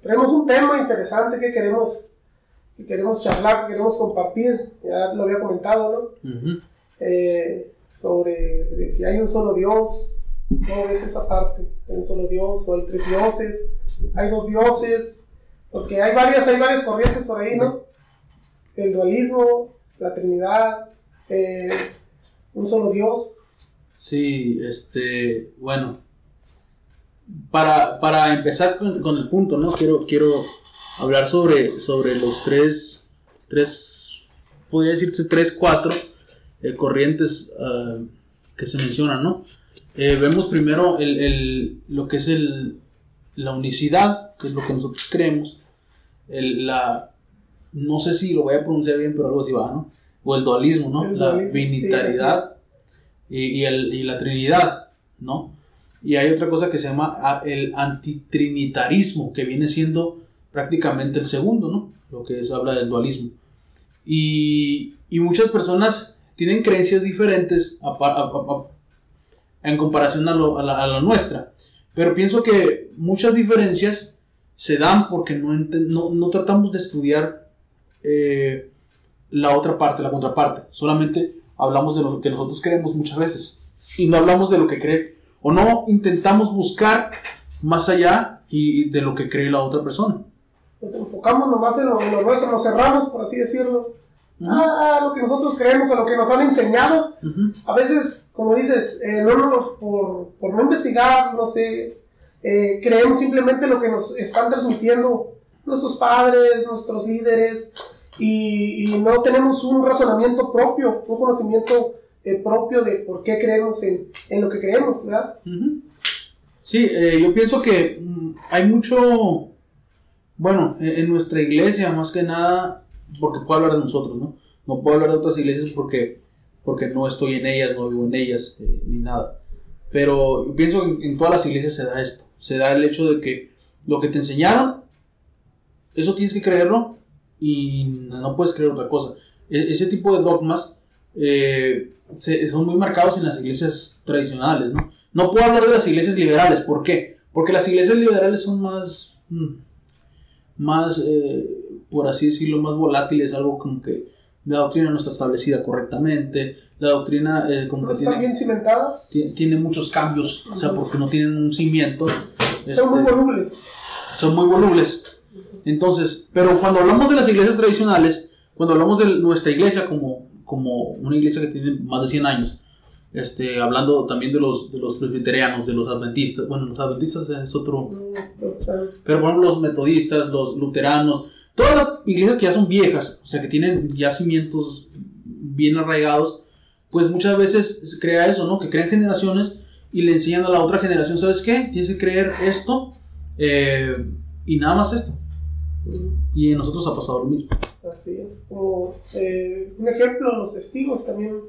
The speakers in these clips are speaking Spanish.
Tenemos un tema interesante que queremos, que queremos charlar, que queremos compartir, ya lo había comentado, ¿no? Eh, sobre que hay un solo Dios, ¿cómo ves esa parte? Hay un solo Dios, o hay tres dioses, hay dos dioses, porque hay varias, hay varias corrientes por ahí, ¿no? El dualismo, la Trinidad, eh, un solo Dios. Sí, este, bueno, para, para empezar con, el punto, ¿no? Quiero, quiero hablar sobre, sobre los tres, tres, podría decirse tres, cuatro eh, corrientes ah, que se mencionan, ¿no? Eh, vemos primero el, el, lo que es el, la unicidad, que es lo que nosotros creemos, el, la, no sé si lo voy a pronunciar bien, pero algo así va, ¿no? O el dualismo, ¿no? la binitaridad y, el, y la trinidad, ¿no? Y hay otra cosa que se llama ah, el antitrinitarismo, que viene siendo prácticamente el segundo, ¿no? Lo que es, habla del dualismo. Y, y muchas personas tienen creencias diferentes en comparación a, lo, a, la, nuestra. Pero pienso que muchas diferencias se dan porque no, no, no tratamos de estudiar eh, la otra parte, la contraparte. Solamente hablamos de lo que nosotros creemos muchas veces. Y no hablamos de lo que cree o no intentamos buscar más allá y de lo que cree la otra persona. Nos enfocamos nomás en lo, nuestro, nos cerramos, por así decirlo. a lo que nosotros creemos, a lo que nos han enseñado. A veces, como dices, eh, no, por, por, no investigar, no sé, eh, creemos simplemente lo que nos están transmitiendo nuestros padres, nuestros líderes, y, y no tenemos un razonamiento propio, un conocimiento eh, propio de por qué creemos en, en lo que creemos, ¿verdad? Sí, eh, yo pienso que mm, hay mucho, bueno, en, nuestra iglesia más que nada, porque puedo hablar de nosotros, ¿no? No puedo hablar de otras iglesias porque, porque no estoy en ellas, no vivo en ellas, eh, ni nada. Pero yo pienso que en, todas las iglesias se da esto, se da el hecho de que lo que te enseñaron, eso tienes que creerlo y no puedes creer otra cosa. E, ese tipo de dogmas eh, son muy marcados en las iglesias tradicionales, ¿no? No puedo hablar de las iglesias liberales, ¿por qué? Porque las iglesias liberales son más, mm, más, eh, por así decirlo, más volátiles, algo como que la doctrina no está establecida correctamente, la doctrina eh, como que tiene, bien cimentadas? Tiene, muchos cambios, o sea, porque no tienen un cimiento. Son muy este, volubles. Son muy volubles. Entonces, pero cuando hablamos de las iglesias tradicionales, cuando hablamos de nuestra iglesia como como una iglesia que tiene más de 100 años. Este, hablando también de los, de los presbiterianos, de los adventistas, bueno, los adventistas es otro, pero bueno, los metodistas, los luteranos, todas las iglesias que ya son viejas, o sea, que tienen ya cimientos bien arraigados, pues muchas veces se crea eso, ¿no? Que crean generaciones y le enseñan a la otra generación, ¿sabes qué? Tienes que creer esto eh, y nada más esto. Y en nosotros ha pasado lo mismo. Como eh, un ejemplo, los testigos también,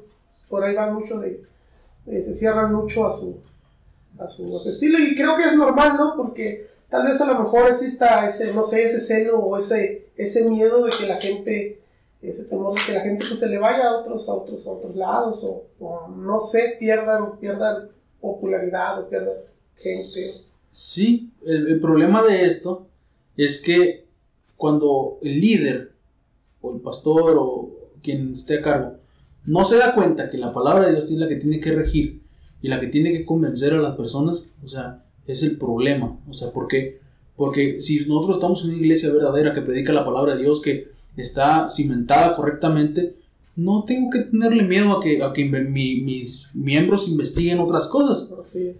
por ahí van mucho de, se cierran mucho a su, a su, estilo y creo que es normal, ¿no? Porque tal vez a lo mejor exista ese, no sé, ese celo o ese, ese miedo de que la gente, ese temor de que la gente pues, se le vaya a otros, a otros, a otros lados o, no sé, pierdan, pierdan popularidad o pierdan gente. Sí, el problema de esto es que cuando el líder o el pastor o quien esté a cargo no se da cuenta que la palabra de Dios es la que tiene que regir y la que tiene que convencer a las personas, o sea, es el problema. O sea, ¿por qué? Porque si nosotros estamos en una iglesia verdadera que predica la palabra de Dios, que está cimentada correctamente, no tengo que tenerle miedo a que, a que mis miembros investiguen otras cosas.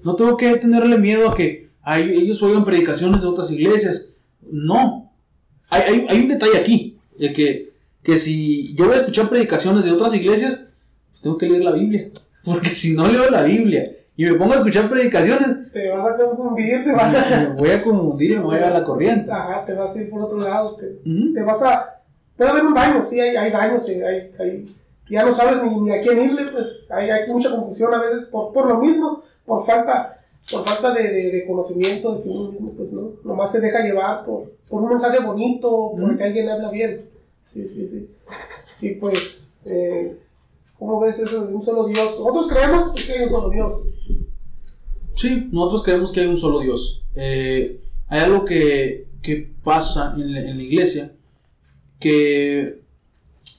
No tengo que tenerle miedo a que ellos oigan predicaciones de otras iglesias. No. Hay, hay, hay un detalle aquí, de que que si yo voy a escuchar predicaciones de otras iglesias, pues tengo que leer la Biblia. Porque si no leo la Biblia y me pongo a escuchar predicaciones, te vas a confundir, te vas a... Me voy a confundir y me voy a ir a la corriente. Ajá, te vas a ir por otro lado. Te, te vas a. Puede haber un daño, sí, hay, hay daños, sí, hay, hay, ya no sabes ni, ni, a quién irle, pues hay, hay mucha confusión a veces por, por lo mismo, por falta, por falta de, de, de, conocimiento de que uno mismo, pues no, nomás se deja llevar por, por un mensaje bonito, porque alguien habla bien. Sí, sí, sí. Y pues, eh, ¿cómo ves eso de un solo Dios? Nosotros creemos que hay un solo Dios. Sí, nosotros creemos que hay un solo Dios. Eh, hay algo que, que pasa en la, en la iglesia que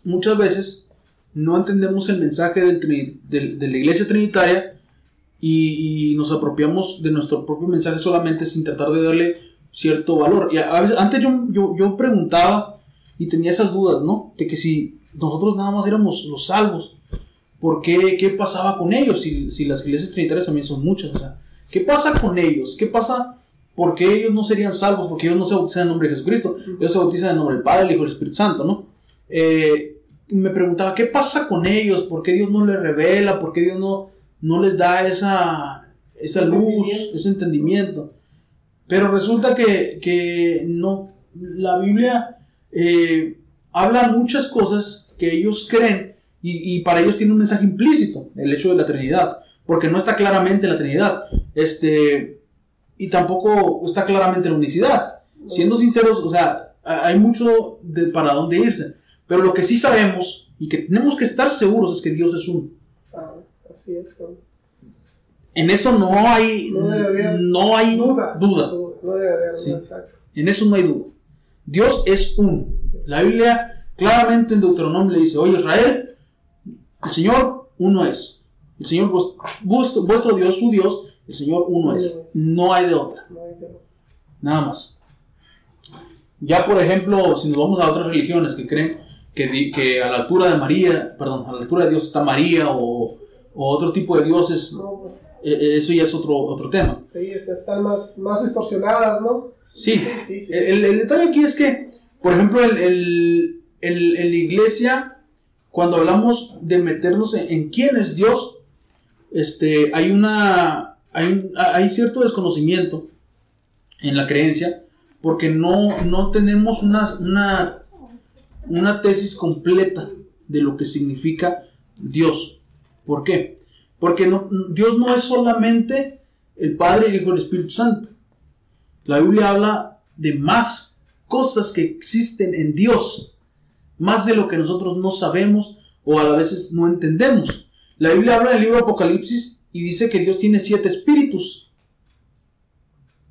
muchas veces no entendemos el mensaje del del- de la iglesia trinitaria y, y nos apropiamos de nuestro propio mensaje solamente sin tratar de darle cierto valor. Y a veces, antes yo, yo, yo preguntaba y tenía esas dudas, ¿no? De que si nosotros nada más éramos los salvos, ¿por qué, qué pasaba con ellos? Si, si las iglesias trinitarias también son muchas, o sea, ¿qué pasa con ellos? ¿Qué pasa? ¿Por qué ellos no serían salvos? Porque ellos no se bautizan en nombre de Jesucristo, ellos se bautizan en nombre del Padre, el Hijo y el Espíritu Santo, ¿no? Eh, me preguntaba, ¿qué pasa con ellos? ¿Por qué Dios no les revela? ¿Por qué Dios no, no les da esa, esa luz, ese entendimiento? Pero resulta que, que no, la Biblia eh, habla muchas cosas que ellos creen y, y para ellos tiene un mensaje implícito, el hecho de la Trinidad, porque no está claramente la Trinidad, este, y tampoco está claramente la unicidad. Siendo sinceros, o sea, hay mucho de para dónde irse, pero lo que sí sabemos y que tenemos que estar seguros es que Dios es uno. Ah, así es. ¿no? En eso no hay, No no hay Duda. duda. No Sí. En eso no hay duda. Dios es uno. La Biblia claramente en Deuteronomio le dice, oye Israel, el Señor uno es. El Señor vuestro, vuestro Dios, su Dios, el Señor uno es. No hay de otra. Nada más. Ya por ejemplo, si nos vamos a otras religiones que creen que, que a la altura de María, perdón, a la altura de Dios está María o, o otro tipo de dioses, eh, eh, eso ya es otro, otro tema. sí, están más, más distorsionadas, ¿no? Sí. El, el detalle aquí es que, por ejemplo, el, el- el- iglesia, cuando hablamos de meternos en, quién es Dios, este, hay una, hay, hay cierto desconocimiento en la creencia, porque no, no tenemos una, una, una tesis completa de lo que significa Dios. ¿Por qué? Porque no, Dios no es solamente el Padre, el Hijo y el Espíritu Santo. La Biblia habla de más cosas que existen en Dios, más de lo que nosotros no sabemos o a la veces no entendemos. La Biblia habla en el libro de Apocalipsis y dice que Dios tiene siete espíritus.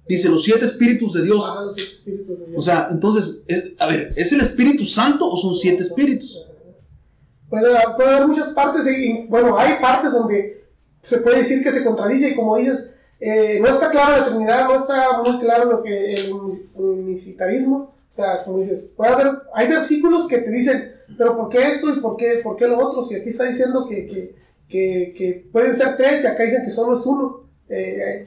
Dice los siete espíritus de Dios. Ah, los siete espíritus de Dios. O sea, entonces, es- a ver, ¿es el Espíritu Santo o son siete espíritus? Puede, puede haber muchas partes, y, bueno, hay partes donde se puede decir que se contradice, y como dices, eh, no está claro la Trinidad, no está muy claro lo que el uni- unicitarismo, o sea, como dices, puede haber, hay versículos que te dicen, pero ¿por qué esto y por qué, por qué lo otro? Si aquí está diciendo que, que, que, que pueden ser tres y acá dicen que solo es uno, eh,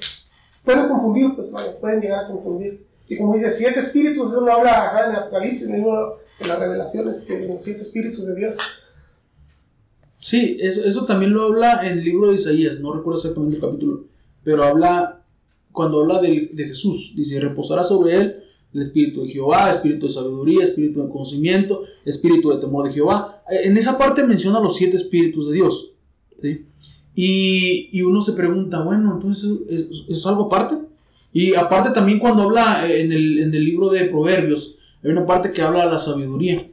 pueden confundir, pues vaya, pueden llegar a confundir. Y como dice, siete espíritus, eso lo habla ajá, en el Apocalipsis, en el libro de las revelaciones, que los siete espíritus de Dios. Sí, eso, eso también lo habla en el libro de Isaías, no recuerdo exactamente el capítulo, pero habla, cuando habla de, de Jesús, dice, reposará sobre él el espíritu de Jehová, espíritu de sabiduría, espíritu de conocimiento, espíritu de temor de Jehová. Eh, En esa parte menciona los siete espíritus de Dios. ¿sí? Y, y uno se pregunta, bueno, entonces ¿es, es algo aparte? Y aparte también cuando habla en el, en el libro de Proverbios, hay una parte que habla de la sabiduría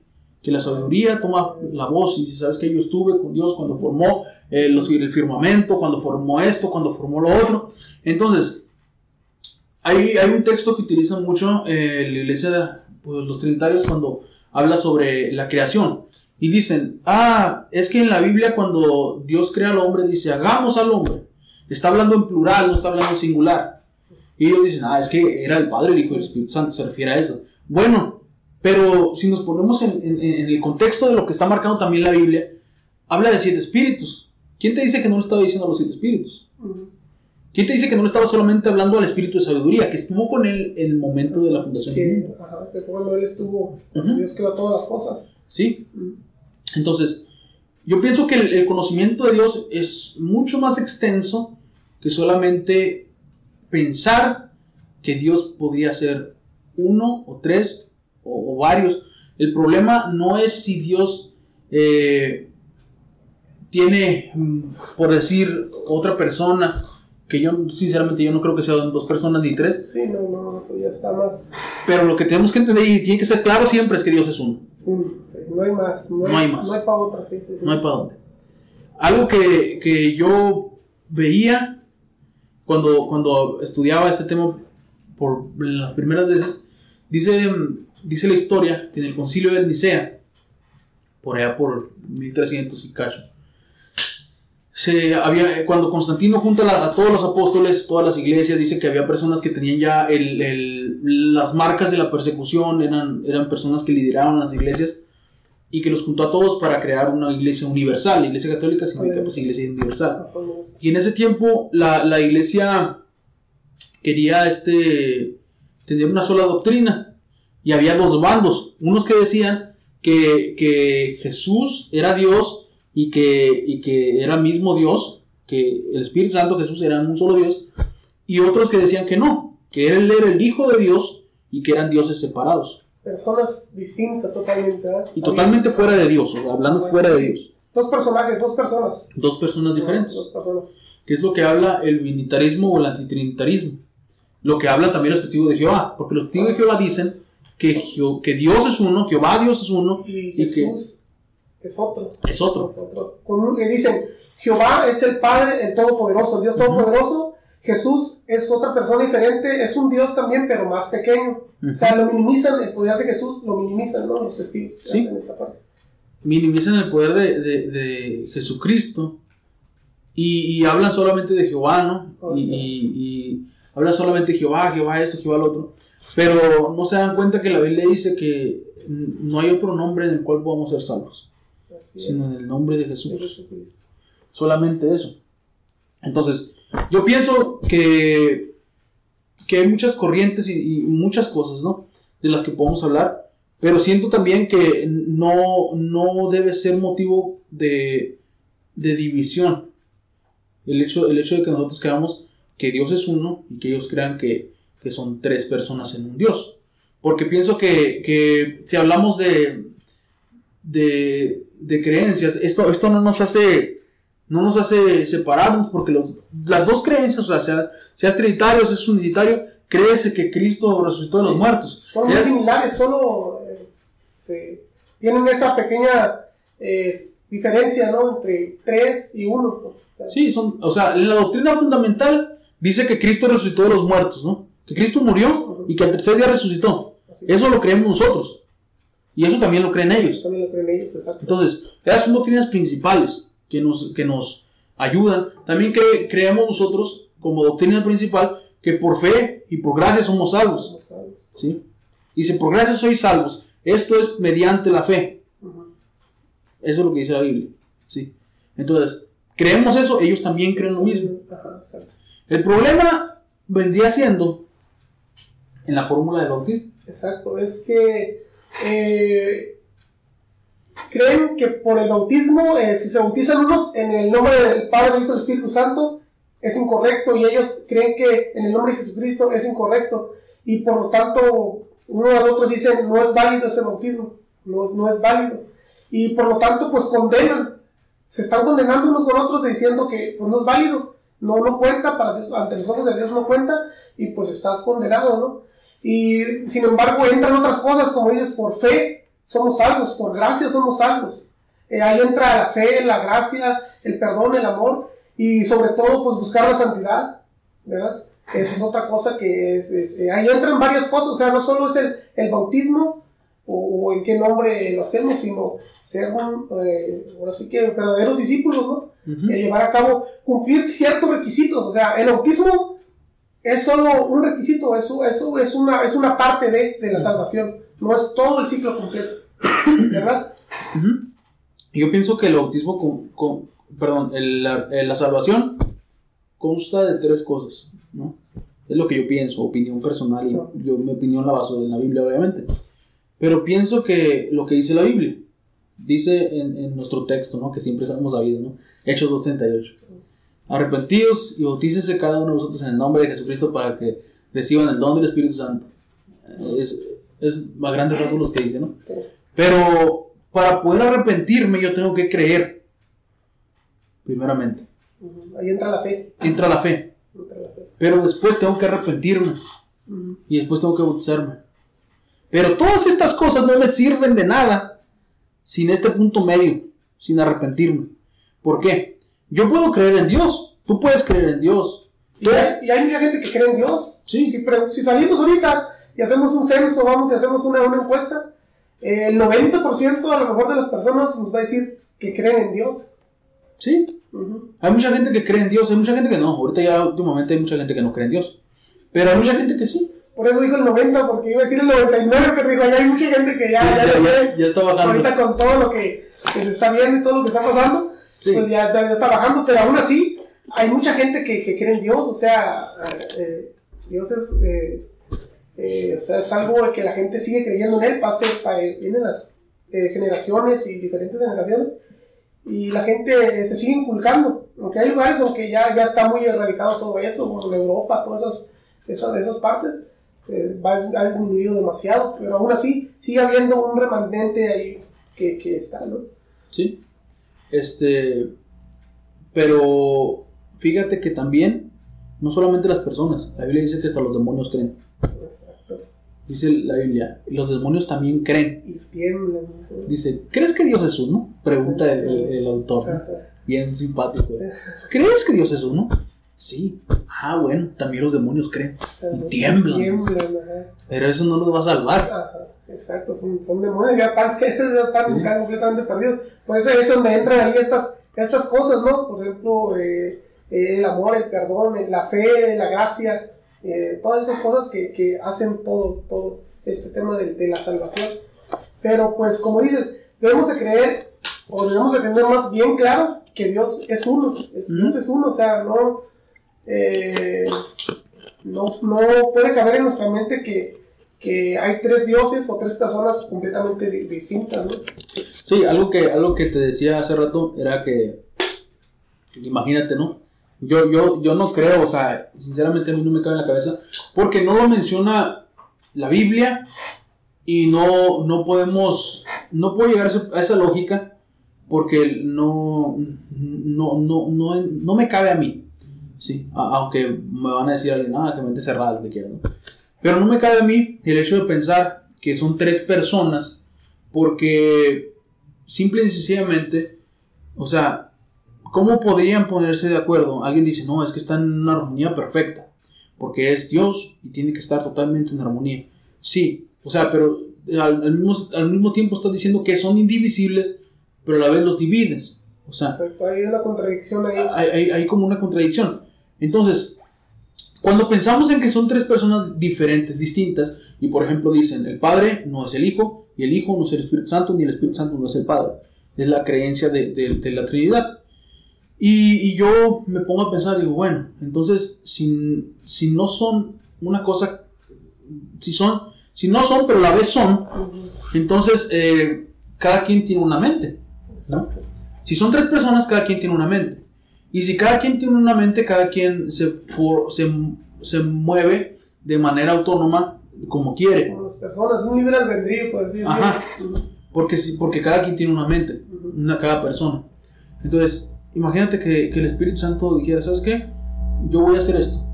que la sabiduría toma la voz y dice, sabes que yo estuve con Dios cuando formó eh, el firmamento, cuando formó esto, cuando formó lo otro. Entonces, hay, hay un texto que utilizan mucho eh, la iglesia, pues, los trinitarios, cuando habla sobre la creación. Y dicen, ah, es que en la Biblia cuando Dios crea al hombre, dice, hagamos al hombre. Está hablando en plural, no está hablando en singular. Y ellos dicen, ah, es que era el Padre, el Hijo y el Espíritu Santo, se refiere a eso. Bueno, pero si nos ponemos en, en- en el contexto de lo que está marcando también la Biblia, habla de siete espíritus. ¿Quién te dice que no le estaba diciendo a los siete espíritus? ¿Quién te dice que no le estaba solamente hablando al espíritu de sabiduría, que estuvo con él en el momento de la fundación del mundo? que, ajá, que cuando él estuvo, Ujú. Dios creó todas las cosas. ¿Sí? Entonces, yo pienso que el, el conocimiento de Dios es mucho más extenso que solamente pensar que Dios podría ser uno o tres o, varios. El problema no es si Dios eh, tiene, mm, por decir, otra persona, que yo sinceramente yo no creo que sean dos personas ni tres, Sí, no, no, eso ya está más. pero lo que tenemos que entender y tiene que ser claro siempre es que Dios es uno. sí, no hay más. No, No hay más. No hay para otra, sí, sí. sí. No hay para dónde. Algo que, que yo veía cuando, cuando estudiaba este tema por las primeras veces, dice, dice la historia que en el concilio del Nicea, por allá por 1300 y cacho, se había, cuando Constantino junta a, todos los apóstoles, todas las iglesias, dice que había personas que tenían ya el, el, las marcas de la persecución, eran, eran personas que lideraban las iglesias y que los juntó a todos para crear una iglesia universal. La iglesia católica significa pues iglesia universal. Y en ese tiempo la, la iglesia quería este, tener una sola doctrina y había dos bandos, unos que decían que, que Jesús era Dios y que, y que era mismo Dios, que el Espíritu Santo Jesús era un solo Dios, y otros que decían que no, que él era el Hijo de Dios y que eran dioses separados. Personas distintas totalmente. Y totalmente fuera de Dios, hablando fuera de Dios. Dos personajes, dos personas. Dos personas diferentes. Dos personas. Que es lo que habla el unitarismo o el antitrinitarismo. Lo que habla también los testigos de Jehová. Porque los testigos de Jehová dicen que, que Dios es uno, Jehová Dios es uno. Y, Jesús es otro. Es otro. Es otro. Que dicen, Jehová es el Padre, el Todopoderoso, Dios Todopoderoso. Jesús es otra persona diferente, es un Dios también, pero más pequeño. O sea, lo minimizan, el poder de Jesús lo minimizan, ¿no? Los testigos. Sí. En esta parte. Minimizan el poder de, de, de Jesucristo y, y, hablan solamente de Jehová, ¿no? y, y, hablan solamente de Jehová, Jehová eso, Jehová lo otro. Pero no se dan cuenta que la Biblia dice que no hay otro nombre en el cual podamos ser salvos sino en el nombre de Jesús. Solamente eso. Entonces, yo pienso que, que hay muchas corrientes y, muchas cosas, ¿no? De las que podemos hablar, pero siento también que no, no debe ser motivo de, de división. El hecho, el hecho de que nosotros creamos que Dios es uno y que ellos crean que, que son tres personas en un Dios. Porque pienso que, que si hablamos de, de, de creencias, esto, esto no nos hace no nos hace separarnos porque las dos creencias, o sea, sea, seas trinitario, seas unitario, crees que Cristo resucitó de los muertos. Son muy similares, solo eh, tienen esa pequeña eh, diferencia, ¿no? Entre tres y uno. sí, son, o sea, la doctrina fundamental dice que Cristo resucitó de los muertos, ¿no? Que Cristo murió y que al tercer día resucitó. Eso lo creemos nosotros. Y eso también lo creen ellos. también lo creen ellos, exacto. Entonces, esas son doctrinas principales que nos, que nos ayudan. También creemos nosotros, como doctrina principal, que por fe y por gracia somos salvos. ¿Sí? Dice, por gracia sois salvos. Esto es mediante la fe. Eso es lo que dice la Biblia. ¿Sí? Entonces, creemos eso, ellos también creen lo mismo. El problema vendría siendo en la fórmula del bautismo. Exacto, es que eh, creen que por el bautismo, eh, si se bautizan unos en el nombre del Padre, Hijo y Espíritu Santo, es incorrecto y ellos creen que en el nombre de Jesucristo es incorrecto y por lo tanto uno de otros dicen no es válido ese bautismo, no, no es válido y por lo tanto pues condenan, se están condenando unos con otros diciendo que pues, no es válido, no, no cuenta para Dios, ante los ojos de Dios no cuenta y pues estás condenado, ¿no? Y sin embargo entran otras cosas, como dices, por fe somos salvos, por gracia somos salvos. Eh, ahí entra la fe, la gracia, el perdón, el amor y sobre todo pues buscar la santidad, ¿verdad? Esa es otra cosa que es, eh, ahí entran varias cosas, o sea, no solo es el, el bautismo o, en qué nombre lo hacemos, sino ser eh, ahora sí que verdaderos discípulos, ¿no? llevar a cabo, cumplir ciertos requisitos, o sea, el bautismo es solo un requisito, eso, eso es, una, es una parte de, de la salvación, no es todo el ciclo completo, ¿verdad? Yo pienso que el bautismo, con, con perdón, el, la, la, salvación consta de tres cosas, ¿no? Es lo que yo pienso, opinión personal, y yo mi opinión la baso en la Biblia, obviamente. Pero pienso que lo que dice la Biblia, dice en, en nuestro texto, ¿no? Que siempre hemos sabido, ¿no? Hechos 2.38 Arrepentidos y bautícese cada uno de vosotros en el nombre de Jesucristo para que reciban el don del Espíritu Santo. Es, es a grandes rasgos los que dice, ¿no? Pero para poder arrepentirme yo tengo que creer, primeramente. Ahí entra la fe. Entra la fe. Pero después tengo que arrepentirme. Y después tengo que bautizarme. Pero todas estas cosas no me sirven de nada sin este punto medio, sin arrepentirme. ¿Por qué? Yo puedo creer en Dios, tú puedes creer en Dios, Y hay, y hay mucha gente que cree en Dios. Sí. Si, pre- si salimos ahorita y hacemos un censo, vamos y hacemos una, una encuesta, eh, el 90% a lo mejor de las personas nos va a decir que creen en Dios. Sí. Ujú. Hay mucha gente que cree en Dios, hay mucha gente que no. Ahorita ya últimamente hay mucha gente que no cree en Dios. Pero hay mucha gente que sí. Por eso dijo el 90, porque iba a decir el 99, pero digo, ya hay mucha gente que ya, Sí, ya, ya- ya- está bajando. Ahorita con todo lo que, que se está viendo y todo lo que está pasando, Sí. pues ya, está bajando, pero aún así hay mucha gente que, que cree en Dios, o sea, eh, Dios es, eh, eh, o sea, es algo que la gente sigue creyendo en Él, pase, pa- eh, vienen las eh, generaciones y diferentes generaciones, y la gente se sigue inculcando, aunque hay lugares aunque ya, ya está muy erradicado todo eso, en Europa, todas esas, esas, esas partes, eh, va- ha disminuido demasiado, pero aún así sigue habiendo un remanente ahí que, que está, ¿no? Sí. Este. Pero fíjate que también, no solamente las personas, la Biblia dice que hasta los demonios creen. Exacto. Dice la Biblia, y los demonios también creen. Y tiemblan. ¿no? Dice, ¿crees que Dios es uno? Pregunta el, el- el autor. Bien simpático. ¿Crees que Dios es uno? Sí. Ah, bueno, también los demonios creen. Y tiemblan. Tiemblan, ajá. Pero eso no los va a salvar. Ajá, exacto, son, son demonios, ya están, ya están Sí. están completamente perdidos. Por eso es donde entran ahí estas, estas cosas, ¿no? Por ejemplo, eh, eh, el amor, el perdón, eh, la fe, la gracia, eh, todas esas cosas que, que hacen todo, todo este tema de, de la salvación. Pero pues como dices, debemos de creer, o debemos de tener más bien claro que Dios es uno, es- Ujú. Dios es uno, o sea, no... eh, no, no puede caber en nuestra mente que, que hay tres dioses o tres personas completamente di- distintas, ¿no? Sí, algo que, algo que te decía hace rato era que, imagínate, ¿no? Yo, yo, yo no creo, o sea, sinceramente a mí no me cabe en la cabeza, porque no lo menciona la Biblia y no, no podemos, no puedo llegar a esa lógica porque no, no, no, no, no me cabe a mí, ¿sí? A- aunque me van a decir alguien, nada, que mente cerrada, lo que quieran, ¿no? Pero no me cabe a mí el hecho de pensar que son tres personas porque simple y sencillamente, o sea, ¿cómo podrían ponerse de acuerdo? Alguien dice, no, es que están en una armonía perfecta, porque es Dios y tiene que estar totalmente en armonía. Sí, o sea, pero al, al mismo, al mismo tiempo estás diciendo que son indivisibles, pero a la vez los divides. O sea, hay una contradicción ahí. hay, hay- hay como una contradicción. Entonces, cuando pensamos en que son tres personas diferentes, distintas, y por ejemplo dicen, el Padre no es el Hijo, y el Hijo no es el Espíritu Santo, ni el Espíritu Santo no es el Padre. Es la creencia de, la Trinidad. Y, yo me pongo a pensar, digo, bueno, entonces, si, si no son una cosa, si son, si no son, pero a la vez son, entonces eh, cada quien tiene una mente. ¿no? Si son tres personas, cada quien tiene una mente. Y si cada quien tiene una mente, cada quien se, for- se, se mueve de manera autónoma como quiere. Como las personas, un libre albedrío, por así decirlo. Ajá. Porque, porque cada quien tiene una mente, una cada persona. Entonces, imagínate que, que el Espíritu Santo dijera, ¿sabes qué? Yo voy a hacer esto.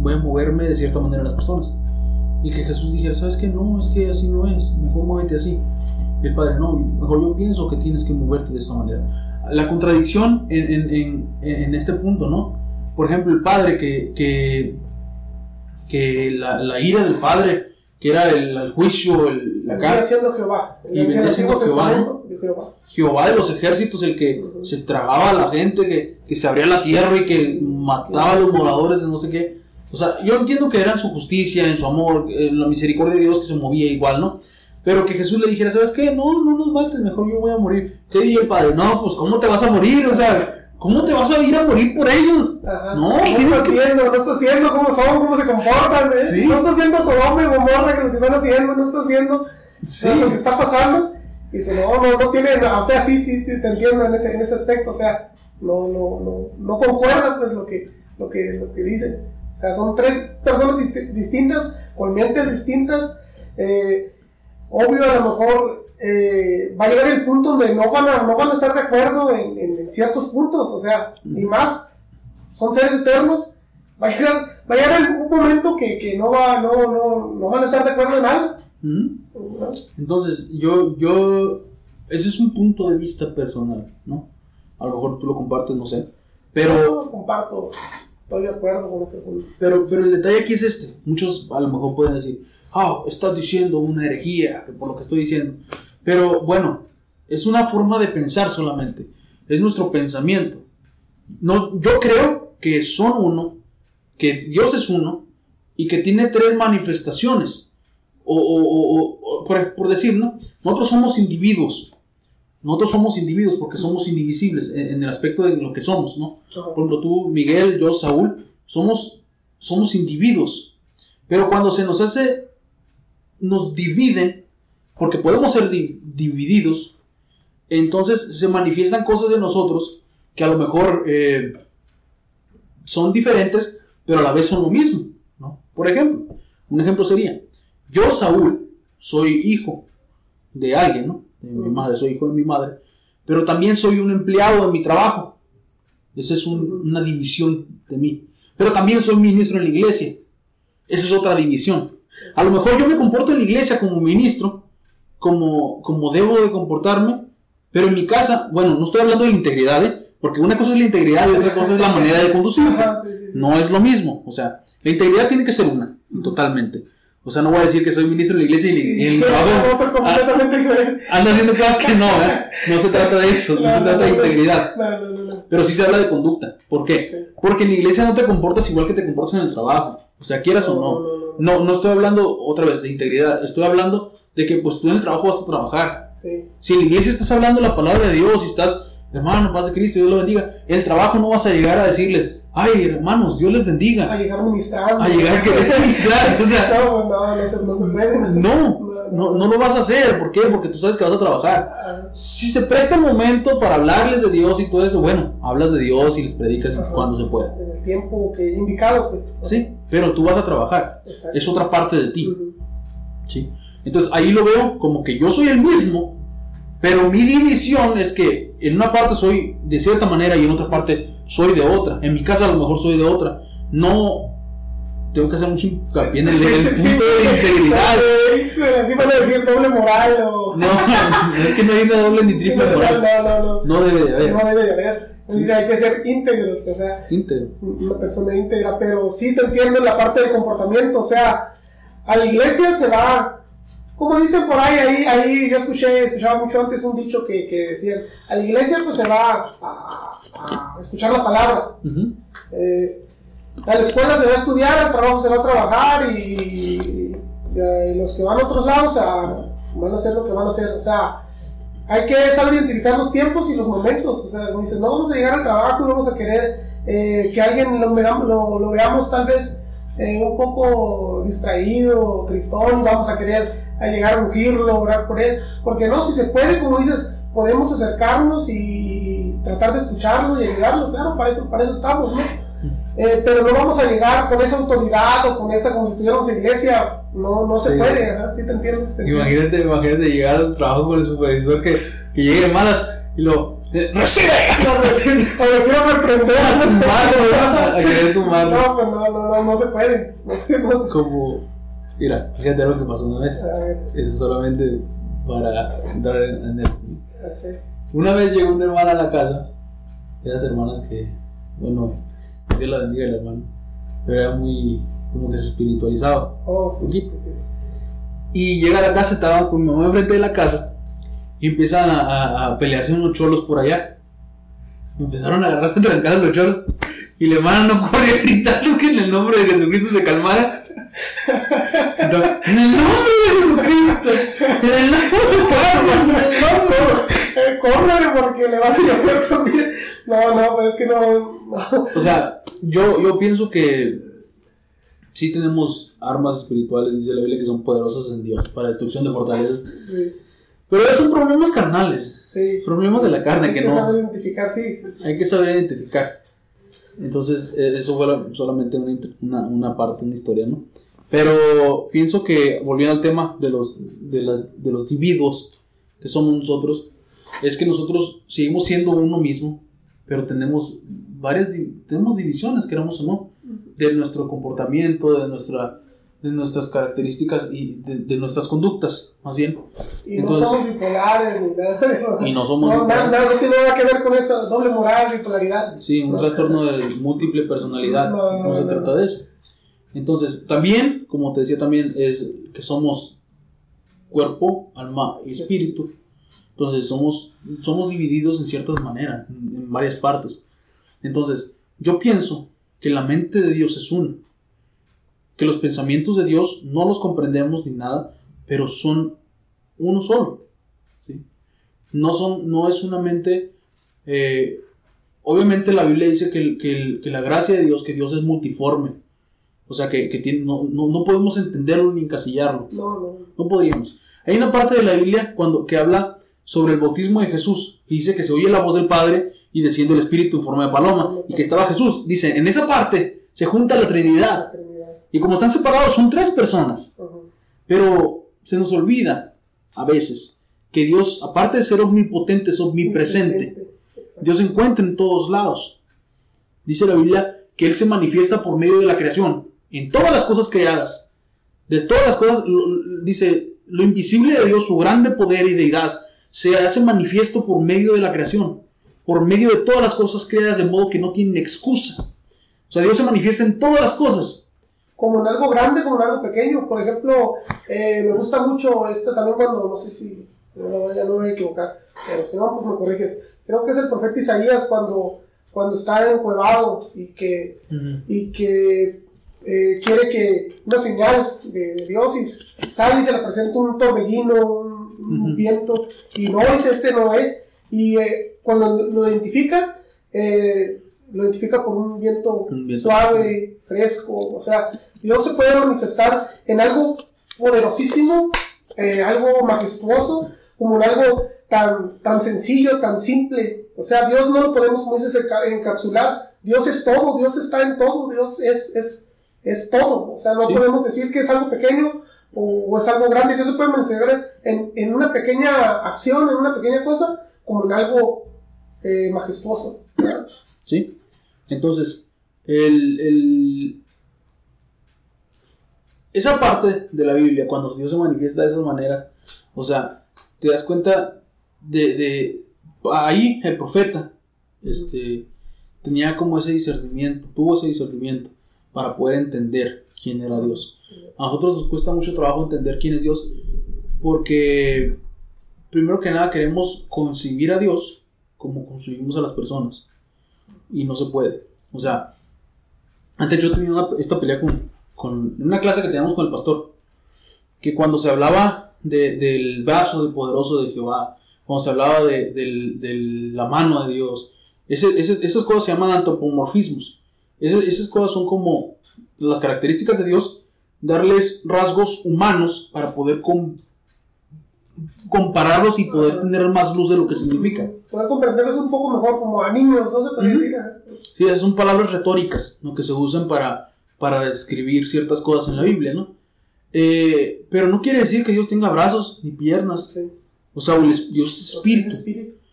Voy a moverme de cierta manera a las personas. Y que Jesús dijera, ¿sabes qué? No, es que así no es. Mejor muévete así. Y el Padre, no, mejor yo pienso que tienes que moverte de esta manera. La contradicción en, en, en, en este punto, ¿no? Por ejemplo, el Padre que, que, que la, la ira del Padre, que era el, el juicio, el, la cara, siendo Jehová. Y vendría siendo Jehová, ¿no? Jehová. Jehová de los ejércitos, el que Ujú. se tragaba a la gente, que, que se abría la tierra y que mataba a los moradores de no sé qué. O sea, yo entiendo que era en su justicia, en su amor, en la misericordia de Dios que se movía igual, ¿no? Pero que Jesús le dijera, ¿sabes qué? No, no nos mates, mejor yo voy a morir. ¿Qué diría el padre? No, pues ¿cómo te vas a morir? O sea, ¿cómo te vas a ir a morir por ellos? Ajá. No, no estás viendo, no estás viendo cómo son, cómo se comportan, ¿eh? Sí. No estás viendo Sodoma y Gomorra, que lo que están haciendo, no estás viendo Sí. lo que está pasando. Y dice, no, no, no tiene, o sea, sí, sí, sí, te entiendo en ese, en ese aspecto, o sea, no, no, no, no concuerda, pues, lo que, lo que, lo que dicen. O sea, son tres personas disti- distintas, con mentes distintas, eh, obvio, a lo mejor eh, va a llegar el punto donde no van a, no van a estar de acuerdo en, en- ciertos puntos, o sea, y más, son seres eternos, va a llegar, va a llegar un momento que, que no, va, no, no, no van a estar de acuerdo en algo. ¿Mm? ¿no? Entonces, yo, yo, ese es un punto de vista personal, ¿no? A lo mejor tú lo compartes, no sé. Pero Yo comparto. Estoy de acuerdo con ese punto. Pero, pero el detalle aquí es este. Muchos a lo mejor pueden decir, ah, estás diciendo una herejía por lo que estoy diciendo. Pero bueno, es una forma de pensar solamente. Es nuestro pensamiento. No, yo creo que son uno, que Dios es uno y que tiene tres manifestaciones. O, o, o, por, por, decir, ¿no? Nosotros somos individuos. Nosotros somos individuos porque somos indivisibles en, en el aspecto de lo que somos, ¿no? Por ejemplo, tú, Miguel, yo, Saúl, somos, somos individuos. Pero cuando se nos hace, nos dividen, porque podemos ser di divididos, entonces se manifiestan cosas de nosotros que a lo mejor eh, son diferentes, pero a la vez son lo mismo. ¿no? Por ejemplo, un ejemplo sería, yo, Saúl, soy hijo de alguien, ¿no? De mi madre, soy hijo de mi madre, pero también soy un empleado de mi trabajo. Esa es un, una división de mí. Pero también soy ministro en la iglesia. Esa es otra división. A lo mejor yo me comporto en la iglesia como ministro, como, como debo de comportarme, pero en mi casa, bueno, no estoy hablando de la integridad, ¿eh? porque una cosa es la integridad y otra cosa es la manera de conducirte. No es lo mismo. O sea, la integridad tiene que ser una, totalmente. O sea, no voy a decir que soy ministro de la iglesia y, el trabajo anda haciendo cosas que no, ¿eh? No se trata de eso, no, se trata de integridad. Pero sí se habla de conducta. ¿Por qué? Porque en la iglesia no te comportas igual que te comportas en el trabajo. O sea, quieras o no. No, no estoy hablando otra vez de integridad. Estoy hablando de que pues tú en el trabajo vas a trabajar. Si en la iglesia estás hablando la palabra de Dios y estás, hermano, paz de Cristo, Dios lo bendiga, en el trabajo no vas a llegar a decirles, ay, hermanos, Dios les bendiga. A llegar ministrando. A llegar a querer ministrar. O sea, no, no, no se, no se puede. No, no, no lo vas a hacer. ¿Por qué? Porque tú sabes que vas a trabajar. Si se presta el momento para hablarles de Dios y todo eso, bueno, hablas de Dios y les predicas Ajá. cuando se pueda. En el tiempo que indicado, pues. Sí, pero tú vas a trabajar. Exacto. Es otra parte de ti. ¿sí? Entonces ahí lo veo como que yo soy el mismo, pero mi división es que en una parte soy de cierta manera y en otra parte soy de otra. En mi casa a lo mejor soy de otra. No tengo que hacer mucho hincapié en el, el punto de integridad. Así van a decir doble moral o. No, es que no hay una doble ni triple no, moral. no, no, no. No debe de haber. No debe de haber. Hay que ser íntegros, o sea, Íntegro. una persona íntegra, pero sí te entiendo en la parte del comportamiento, o sea, a la iglesia se va, como dicen por ahí, ahí, ahí yo escuché, escuchaba mucho antes un dicho que, que decían, a la iglesia pues se va a, a escuchar la palabra, eh, a la escuela se va a estudiar, al trabajo se va a trabajar y, y los que van a otros lados a- van a hacer lo que van a hacer. O sea, hay que saber identificar los tiempos y los momentos. O sea, dices, no vamos a llegar al trabajo y vamos a querer eh, que alguien lo, veamos- lo, lo veamos tal vez eh, un poco distraído, tristón, vamos a querer a llegar a ungirlo, orar por él. Porque no, si se puede, como dices, podemos acercarnos y tratar de escucharlo y ayudarlo. Claro, para eso, para eso estamos, ¿no? Eh, pero no vamos a llegar con esa autoridad o con esa, como si estuviéramos en iglesia, no, no se Sí. puede, ¿verdad? ¿Sí te entiendes? ¿Te entiendes? Imagínate, imagínate llegar al trabajo con el supervisor que, que llegue de malas y lo. eh, ¡Recibe! No, o lo quiero reprender. A tumbarlo, ¿verdad? A querer tumbarlo. No, pues no, no, no, no se puede. No no se. Como. Mira, fíjate lo que pasó una vez. Eso solamente para entrar en, en esto. Una vez llegó una hermana a la casa, de esas hermanas que, bueno, Dios la bendiga el hermano, pero era muy, como que se espiritualizaba. Oh, sí, sí, sí. sí. Y llega a la casa, estaba con mi mamá enfrente de la casa, y empiezan a, a- a pelearse unos cholos por allá. Empezaron a agarrarse a trancar los cholos, y la hermana no corría gritando que en el nombre de Jesucristo se calmara. Entonces, en el nombre de Jesucristo, en el nombre de Jesucristo. Eh, córrele porque le va a llover también. No, no, pues es que no. no. O sea, yo, yo pienso que sí tenemos armas espirituales, dice la Biblia, que son poderosas en Dios para destrucción de fortalezas. Sí, Pero son problemas carnales, sí. problemas de la carne Hay que que saber no identificar, sí, sí, sí. hay que saber identificar. Entonces, eh, eso fue la- solamente una, una, una parte, una historia, ¿no? Pero pienso que, volviendo al tema de los, de, la- de los individuos que somos nosotros, es que nosotros seguimos siendo uno mismo, pero tenemos varias tenemos divisiones, queramos o no, de nuestro comportamiento, de nuestra de nuestras características y de, nuestras conductas, más bien. Y no somos bipolares ni nada de eso. Y no somos no, nada, no tiene nada que ver con esa doble moral, bipolaridad. Sí, un trastorno de múltiple personalidad. No, se trata de eso. Entonces, también, como te decía, también es que somos cuerpo, alma y espíritu. Entonces, somos, somos divididos en ciertas maneras, en varias partes. Entonces, yo pienso que la mente de Dios es una que los pensamientos de Dios no los comprendemos ni nada, pero son uno solo. ¿sí? No, son, no es una mente... Eh, obviamente la Biblia dice que, la gracia de Dios, que Dios es multiforme. O sea, que, tiene, no, podemos entenderlo ni encasillarlo. No, no. No podríamos. Hay una parte de la Biblia cuando, que habla sobre el bautismo de Jesús y dice que se oye la voz del Padre y desciende el Espíritu en forma de paloma y que estaba Jesús. Dice, en esa parte se junta la Trinidad. Y como están separados, son tres personas. Pero se nos olvida a veces que Dios, aparte de ser omnipotente, es omnipresente. Dios se encuentra en todos lados. Dice la Biblia que Él se manifiesta por medio de la creación, en todas las cosas creadas. De todas las cosas, dice, lo invisible de Dios, su grande poder y deidad, se hace manifiesto por medio de la creación, por medio de todas las cosas creadas, de modo que no tienen excusa. O sea, Dios se manifiesta en todas las cosas como en algo grande, como en algo pequeño. Por ejemplo, eh, me gusta mucho este también cuando, no sé si, no, ya no me voy a equivocar, pero si no, pues me corriges. Creo que es el profeta Isaías cuando, cuando está encuevado y que, y que eh, quiere que una señal de, Dios y sale y se le presenta un torbellino, un, viento, y no es este, no es. Y eh, cuando lo identifica, lo identifica por un viento, suave, fresco, o sea, Dios se puede manifestar en algo poderosísimo, eh, algo majestuoso, como en algo tan, tan sencillo, tan simple. O sea, Dios no lo podemos, como dices, encapsular. Dios es todo, Dios está en todo, Dios es, es, es todo. O sea, no podemos decir que es algo pequeño o, es algo grande. Dios se puede manifestar en, en, una pequeña acción, en una pequeña cosa, como en algo eh, majestuoso. Sí. Entonces, el, el esa parte de la Biblia, cuando Dios se manifiesta de esas maneras, o sea, te das cuenta de, de ahí el profeta, este, tenía como ese discernimiento, tuvo ese discernimiento para poder entender quién era Dios. A nosotros nos cuesta mucho trabajo entender quién es Dios porque primero que nada queremos concebir a Dios como concebimos a las personas y no se puede. O sea, antes yo tenía esta pelea con, con una clase que teníamos con el pastor, que cuando se hablaba del brazo del poderoso de Jehová, cuando se hablaba de, la mano de Dios, esas cosas se llaman antropomorfismos. Esas, cosas son como las características de Dios, darles rasgos humanos para poder compararlos y poder tener más luz de lo que significa. Poder comprenderlos un poco mejor como a niños, no se puede decir. Sí, esas son palabras retóricas, ¿no? que se usan para para describir ciertas cosas en la Biblia, ¿no? Eh, pero no quiere decir que Dios tenga brazos ni piernas. O sea, Dios es espíritu.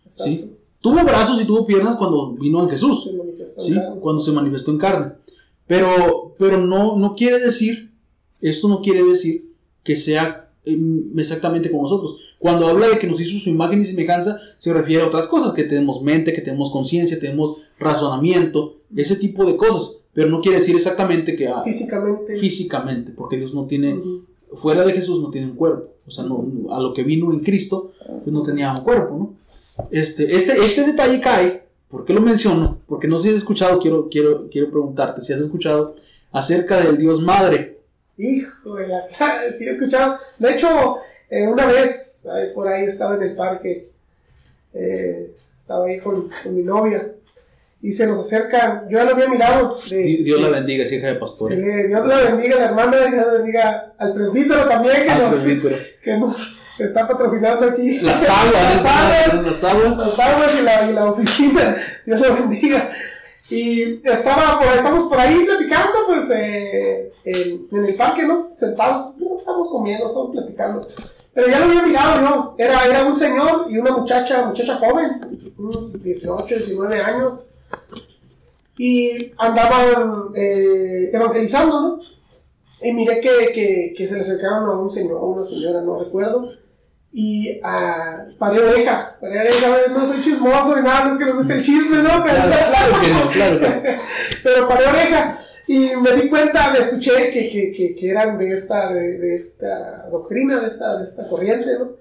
¿sí? Tuvo brazos y tuvo piernas cuando vino en Jesús. ¿sí? Cuando se manifestó en carne. Pero, pero no, no quiere decir, esto no quiere decir que sea em, exactamente como nosotros. Cuando habla de que nos hizo su imagen y semejanza, se refiere a otras cosas, que tenemos mente, que tenemos conciencia, tenemos razonamiento, ese tipo de cosas pero no quiere decir exactamente que... físicamente. Físicamente, porque Dios no tiene, fuera de Jesús no tiene un cuerpo, o sea, no, a lo que vino en Cristo, pues no tenía un cuerpo, ¿no? Este, este, este detalle cae, ¿por qué lo menciono? Porque no sé si has escuchado, quiero, quiero, quiero preguntarte, si has escuchado acerca del Dios Madre. Hijo de la sí he escuchado. De hecho, eh, una vez por ahí estaba en el parque, eh, estaba ahí con, con mi novia y se nos acercan. Yo ya lo había mirado. Dios la bendiga, es hija de pastor. Dios la bendiga, la hermana, Dios la bendiga al presbítero también, que, nos, que nos está patrocinando aquí. Las aguas, las aguas, las aguas, las aguas y, la, y la oficina. Dios la bendiga. Y estaba por, estamos por ahí platicando, pues, eh, en, el parque, ¿no? Sentados, estamos comiendo, estamos platicando. Pero ya lo había mirado, ¿no? Era, era un señor y una muchacha, muchacha joven, unos 18, 19 años y andaban eh, evangelizando, ¿no? y miré que, que, se le acercaron a un señor, a una señora, no recuerdo, y a paré oreja, paré oreja, no soy chismoso ni nada, no es que me guste el chisme, ¿no? Pero, claro, que no, claro que Pero paré oreja, y me di cuenta, me escuché que, que, que, eran de esta, de, de, esta doctrina, de esta, de esta corriente, ¿no?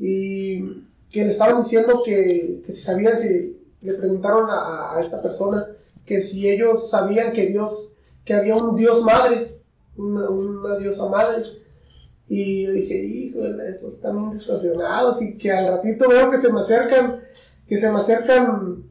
Y que le estaban diciendo que, que si sabían, si le preguntaron a, a esta persona que si ellos sabían que Dios, que había un Dios madre, una, una diosa madre. Y yo dije, híjole, estos están bien distorsionados y que al ratito veo que se me acercan, que se me acercan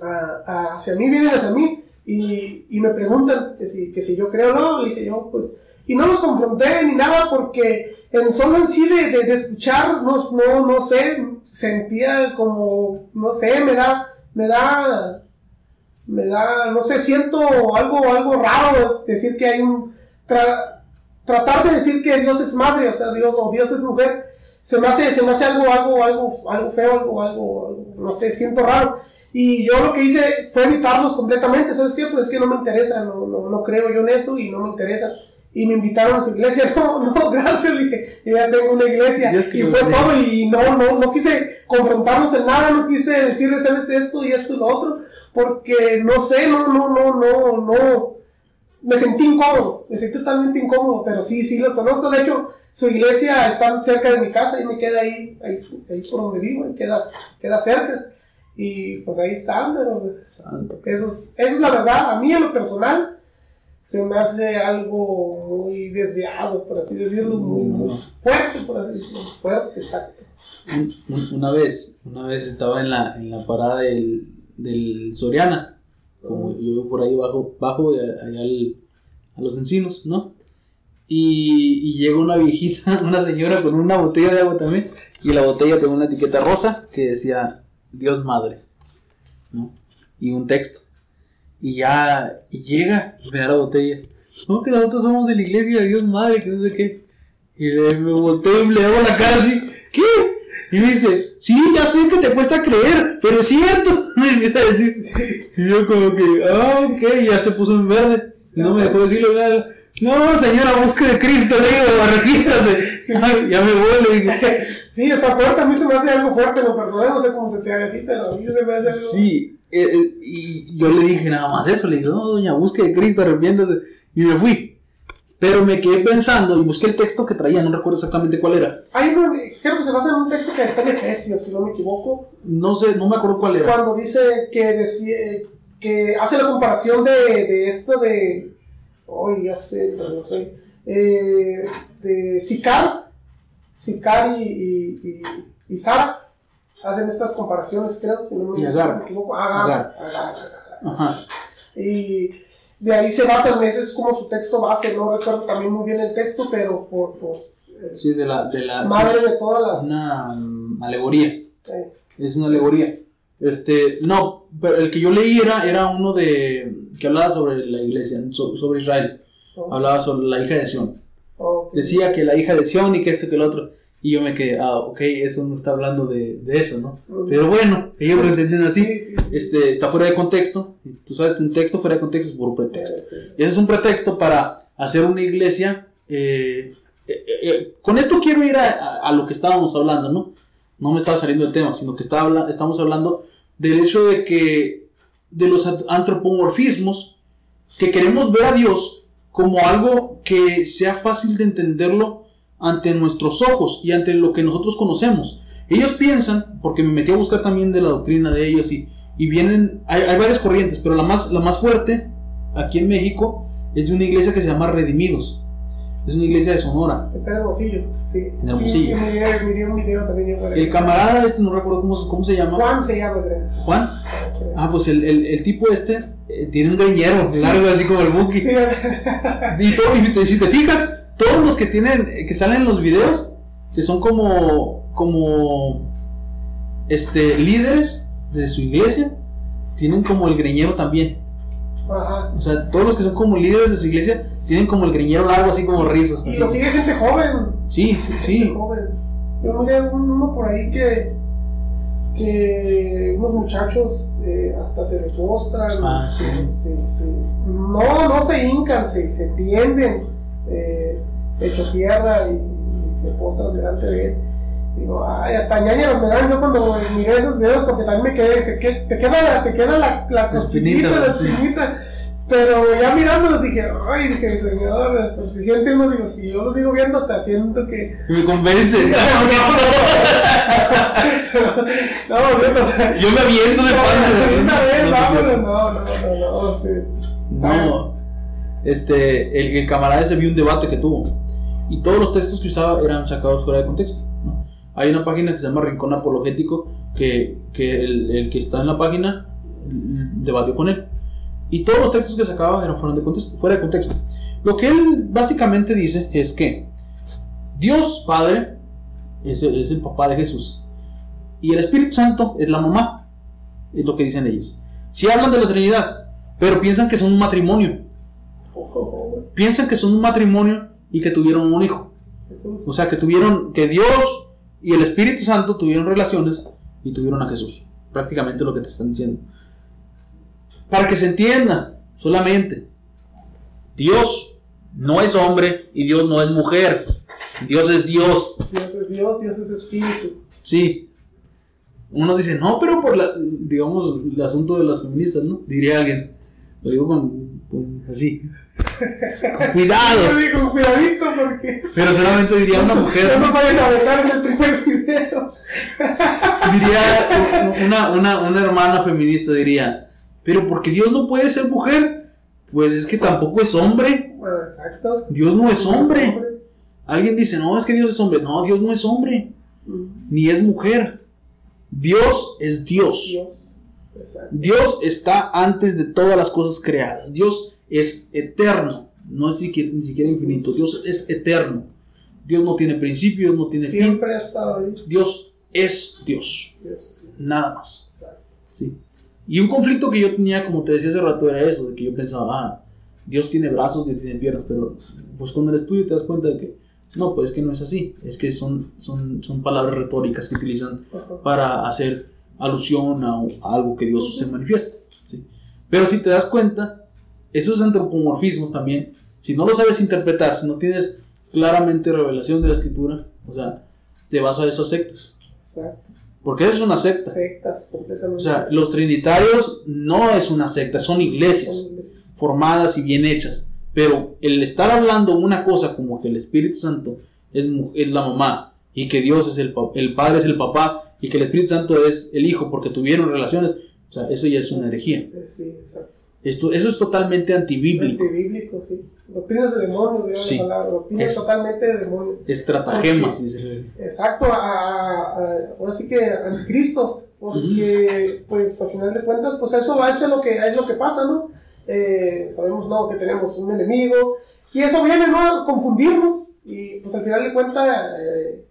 a, hacia mí, vienen hacia mí y, y, me preguntan que si, que si yo creo o no. Le dije yo, pues, y no los confronté ni nada porque en solo en sí de, de, escuchar, no, no, no sé, sentía como, no sé, me da, me da, me da, no sé, siento algo, algo raro decir que hay un, tratar de decir que Dios es madre, o sea, Dios o Dios es mujer, se me hace, se me hace algo, algo, algo, algo feo, algo, algo, no sé, siento raro. Y yo lo que hice fue evitarlos completamente, ¿sabes qué? Pues es que no me interesa, no, no, no creo yo en eso y no me interesa. Y me invitaron a su iglesia, no, no, gracias, dije, yo ya tengo una iglesia. Y fue todo, y no, no, no quise confrontarlos en nada, no quise decirles, ¿sabes esto y esto y lo otro? Porque no sé, no, no, no, no, no me sentí incómodo, me sentí totalmente incómodo, pero sí, sí los conozco. De hecho, su iglesia está cerca de mi casa y me queda ahí, ahí, ahí por donde vivo, y queda, queda cerca. Y pues ahí están, pero Santo. Eso, es, eso es la verdad. A mí, en lo personal, se me hace algo muy desviado, por así decirlo, muy, fuerte, por así decirlo. Fuerte, exacto. Una vez, una vez estaba en la, en la parada del, del Soriana como yo por ahí bajo, bajo allá a los encinos, ¿no? Y, llega una viejita, una señora con una botella de agua también, y la botella tenía una etiqueta rosa que decía Dios Madre, ¿no? Y un texto. Y ya y llega y me da la botella. No, que nosotros somos de la iglesia Dios Madre, que no sé qué. Y le, me volteo y le hago la cara así, ¿qué? Y me dice, sí, ya sé que te cuesta creer, pero es cierto. Y yo como que, ah, ok, ya se puso en verde. Y no me dejó decirle nada. No, señora, busque de Cristo, le digo, arreglíntase. ya me voy, le dije. Sí, está fuerte, a mí se me hace algo fuerte lo personal, no sé cómo se te haga a ti, pero a mí se me hace algo... Sí, eh, eh, y yo le dije nada más eso, le dije, no, doña, busque de Cristo, arrepiéntase. Y me fui. Pero me quedé pensando y busqué el texto que traía, no recuerdo exactamente cuál era. Hay creo que se basa en un texto que está en Efesios, si no me equivoco. No sé, no me acuerdo cuál era. Cuando dice que, decía, que hace la comparación de, de esto de. Hoy ya sé, no sé. Eh, de Sicar, Sicar y, y, y, Sara. Hacen estas comparaciones, creo. que no me, y Agar. equivoco. Agar. Agar. Ajá. Y de ahí se basa, ese es como su texto base, no recuerdo también muy bien el texto, pero por... por eh, sí, de la, de la... Madre de todas las... Una um, alegoría. Es una alegoría. Este, no, pero el que yo leí era, era uno de... que hablaba sobre la iglesia, sobre Israel. Hablaba sobre la hija de Sion. Decía que la hija de Sion y que esto que el otro. Y yo me quedé, ah, ok, eso no está hablando de, de eso, ¿no? Pero bueno, ellos lo entienden así. Este, está fuera de contexto. Tú sabes que un texto fuera de contexto es por pretexto. Y ese es un pretexto para hacer una iglesia. Eh, eh, eh, con esto quiero ir a, a, lo que estábamos hablando, ¿no? No me estaba saliendo el tema, sino que está, estamos hablando del hecho de que, de los antropomorfismos, que queremos ver a Dios como algo que sea fácil de entenderlo ante nuestros ojos y ante lo que nosotros conocemos. Ellos piensan, porque me metí a buscar también de la doctrina de ellos y, y vienen, hay, hay, varias corrientes, pero la más, la más fuerte aquí en México es de una iglesia que se llama Redimidos. Es una iglesia de Sonora. Está en Hermosillo, sí. En Hermosillo. Sí, me, un video también El camarada este, no recuerdo cómo, cómo se llama. Juan se llama, creo. ¿Juan? Ah, pues el, el, el tipo este eh, tiene un greñero largo así como el Buki. y, todo, y si te fijas, todos los que tienen, que salen en los videos, que son como, como, este, líderes de su iglesia, tienen como el greñero también. O sea, todos los que son como líderes de su iglesia tienen como el greñero largo, así como rizos. Y lo sigue gente joven. Sí, sí. Yo miré uno por ahí que, que unos muchachos eh, hasta se le postran, ah, no, no se hincan, se, se tienden eh, hecho tierra y, se postran delante de él. Digo, ay, hasta ñañeros me dan yo cuando miré esos videos porque también me quedé, dice, que te queda la, te queda la, la costillita, la espinita. Pero ya mirándolos dije, ay, dije, señor, hasta se siente uno, digo, si yo lo sigo viendo, hasta siento que. Me convence. no, no, o sea, yo me aviento de pan. Una vez, vámonos, no, no, no, no, sí. No, este, el, camarada ese vio un debate que tuvo y todos los textos que usaba eran sacados fuera de contexto. Hay una página que se llama Rincón Apologético que, que el, que está en la página debatió con él y todos los textos que sacaba eran fuera de contexto. Fuera de contexto. Lo que él básicamente dice es que Dios Padre es el, es el papá de Jesús y el Espíritu Santo es la mamá, es lo que dicen ellos. Si hablan de la Trinidad, pero piensan que son un matrimonio. Piensan que son un matrimonio y que tuvieron un hijo. O sea, que tuvieron, que Dios y el Espíritu Santo tuvieron relaciones y tuvieron a Jesús. Prácticamente lo que te están diciendo. Para que se entienda, solamente, Dios no es hombre y Dios no es mujer. Dios es Dios. Dios es Dios, Dios es espíritu. Sí. Uno dice, no, pero por la, digamos, el asunto de las feministas, ¿no? Diría alguien. Lo digo con, así. con cuidado. Yo cuidadito porque. Pero solamente diría una mujer. No nos vayan a vetar en el primer video. diría una, una, una hermana feminista, diría pero porque Dios no puede ser mujer, pues es que tampoco es hombre. exacto. Dios no es hombre. Alguien dice, no, es que Dios es hombre. No, Dios no es hombre. Ni es mujer. Dios es Dios. Dios. Dios está antes de todas las cosas creadas. Dios es eterno. No es ni siquiera infinito. Dios es eterno. Dios no tiene principio, no tiene fin. Siempre ha estado ahí. Dios es Dios. Nada más. Sí. Y un conflicto que yo tenía, como te decía hace rato, era eso, de que yo pensaba, ah, Dios tiene brazos, Dios tiene piernas, pero pues con el estudio te das cuenta de que no, pues es que no es así, es que son, son, son palabras retóricas que utilizan para hacer alusión a, algo que Dios se manifiesta. ¿sí? Pero si te das cuenta, esos antropomorfismos también, si no lo sabes interpretar, si no tienes claramente revelación de la escritura, o sea, te vas a esas sectas. Exacto. Porque eso es una secta. Sectas, completamente. O sea, los trinitarios no es una secta, son iglesias, formadas y bien hechas. Pero el estar hablando una cosa como que el Espíritu Santo es, es la mamá y que Dios es el, el Padre es el papá y que el Espíritu Santo es el Hijo porque tuvieron relaciones, o sea, eso ya es una herejía. Sí, exacto. Esto, eso es totalmente antibíblico. Antibíblico, sí. Doctrinas de demonios, sí. la palabra. Doctrinas totalmente de demonios. Estratagemas, dice. Exacto, ahora sí que anticristo. Porque, pues, al final de cuentas, pues eso, es lo que, es lo que pasa, ¿no? Eh, sabemos, ¿no? Que tenemos un enemigo. Y eso viene, ¿no? A confundirnos. Y, pues, al final de cuentas, eh,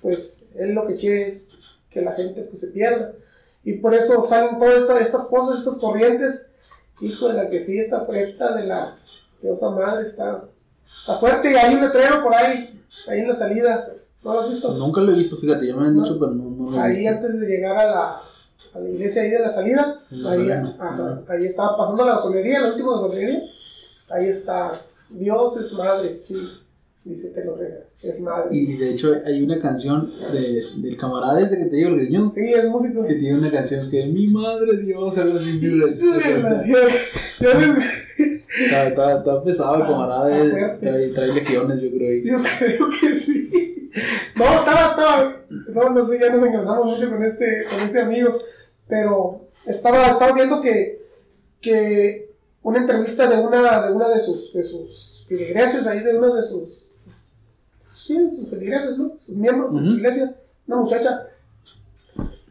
pues, él lo que quiere es que la gente, pues, se pierda. Y por eso salen todas estas cosas, estas corrientes hijo de la que sí está presta de la diosa madre, está, está fuerte y hay un letrero por ahí, ahí en la salida. ¿No lo has visto? Nunca lo he visto, fíjate, ya me han dicho, pero no, no lo he Ahí antes de llegar a la, a la iglesia ahí de la salida, ahí, ahí estaba pasando la gasolinería, la última gasolinería. Ahí está, Dios es madre, sí. Dice te lo es madre. Y de hecho hay una canción de, del camarada este que te digo, el griñón. Sí, es músico. Que tiene una canción que mi madre Dios, algo así. está, está, está pesado el camarada, eh, trae, trae legiones yo creo. Yo creo que sí. No, estaba, estaba, no, no sé, ya nos encantamos mucho con este, con este amigo, pero estaba, estaba viendo que, que una entrevista de una de, una de sus, de sus filigreses ahí, de uno de sus sí, sus feligreses, ¿no? Sus miembros de su iglesia, una muchacha,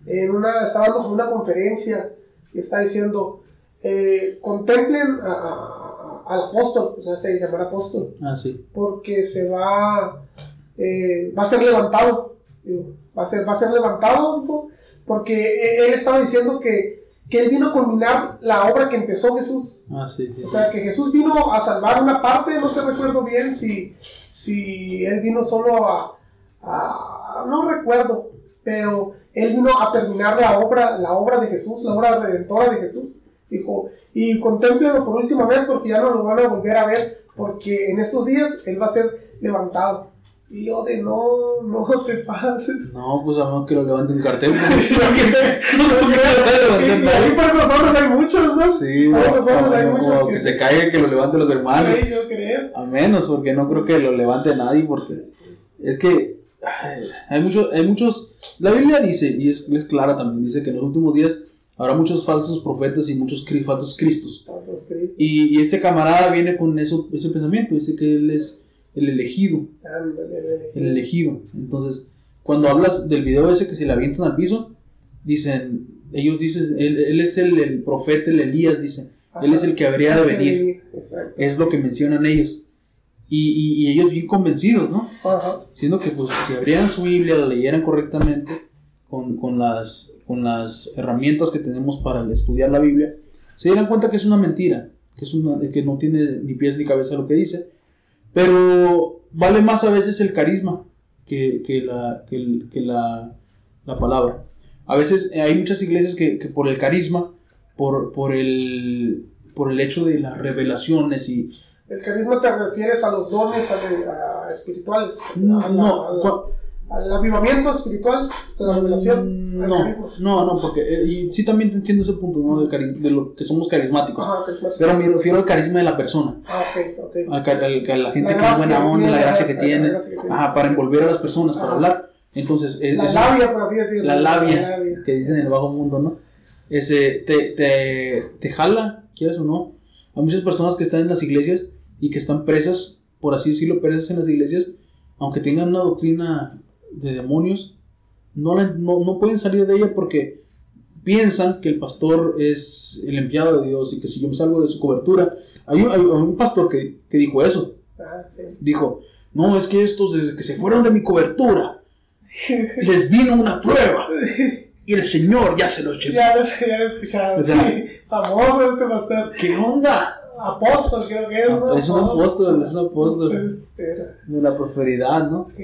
en una, estaba dando una conferencia y está diciendo, eh, contemplen al apóstol, o sea, se llamará apóstol. Ah, sí. Porque se va, eh, va a ser levantado, va, a ser, va a ser levantado, porque él estaba diciendo que que Él vino a culminar la obra que empezó Jesús. Ah, sí, o sea, que Jesús vino a salvar una parte, no sé, recuerdo bien si, si Él vino solo a, no recuerdo, pero Él vino a terminar la obra, la obra de Jesús, la obra redentora de Jesús. Dijo, y contémplenlo por última vez porque ya no lo van a volver a ver. porque en estos días Él va a ser levantado. Yo de no, no te pases. No, pues a menos que lo levante un cartel. y ahí por esas zonas hay muchos, ¿no? Sí, por esas zonas hay o muchos. que se caiga que lo levante los hermanos. Sí, yo creo. A menos, porque no creo que lo levante nadie, porque es que ay, hay muchos, hay muchos, la Biblia dice, y es, es clara también, dice que en los últimos días habrá muchos falsos profetas y muchos falsos cristos. Santos Cristo. Y, y este camarada viene con eso, ese pensamiento, dice que él es el elegido, Ándale, el elegido. Entonces, cuando hablas del video ese que se le avientan al piso, dicen, ellos dicen, él, él es el, el profeta, el Elías, dicen, él es el que habría de venir. Exacto. Es lo que mencionan ellos. Y, y, y ellos bien convencidos, ¿no? Ajá. Siendo que pues si abrieran su Biblia, la leyeran correctamente, con, con, las, con las herramientas que tenemos para estudiar la Biblia, se dieran cuenta que es una mentira, que, es una, que no tiene ni pies ni cabeza lo que dice, pero vale más a veces el carisma que, que, la, que, el- que la, la palabra. A veces eh, hay muchas iglesias que, que por el carisma, por, por, el, por el hecho de las revelaciones y... El carisma te refieres a los dones a- a espirituales. No, a la- no, a la- cua- al avivamiento espiritual, la revelación, Mm, No, no, no, porque eh, y sí también te entiendo ese punto, ¿no? Del cari- de lo que somos carismáticos. Ajá, carisma. Pero me refiero al carisma de la persona, Ah, ok, ok. al, al- a la gente La que es buena onda, la gracia que la tiene, gracia que tiene. ajá, para envolver a las personas, para hablar. Entonces, eh, La eso- labia, por así decirlo. la labia, labia. que dicen en el bajo mundo, ¿no? Ese, te, te, te jala, quieres o no. Hay muchas personas que están en las iglesias y que están presas, por así decirlo, presas en las iglesias, aunque tengan una doctrina de demonios, no, la- no, no pueden salir de ella porque piensan que el pastor es el enviado de Dios y que si yo me salgo de su cobertura, hay un, hay un pastor que, que dijo eso, Ah, sí. dijo, no, es que estos desde que se fueron de mi cobertura, les vino una prueba y el Señor ya se los llevó. ya lo ya lo he escuchado. O sea, sí. Famoso este pastor. ¿Qué onda? Apóstol, creo que es. ¿no? Es un apóstol, es un apóstol. De la prosperidad, ¿no? ok.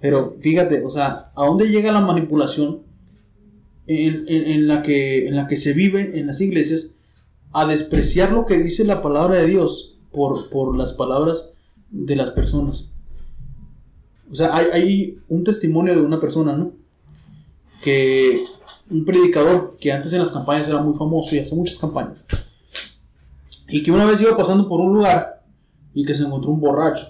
Pero fíjate, o sea, ¿a dónde llega la manipulación en, en- en la que, en la que se vive en las iglesias a despreciar lo que dice la palabra de Dios por, por las palabras de las personas? O sea, hay, hay un testimonio de una persona, ¿no? Que un predicador que antes en las campañas era muy famoso y hace muchas campañas. Y que una vez iba pasando por un lugar y que se encontró un borracho.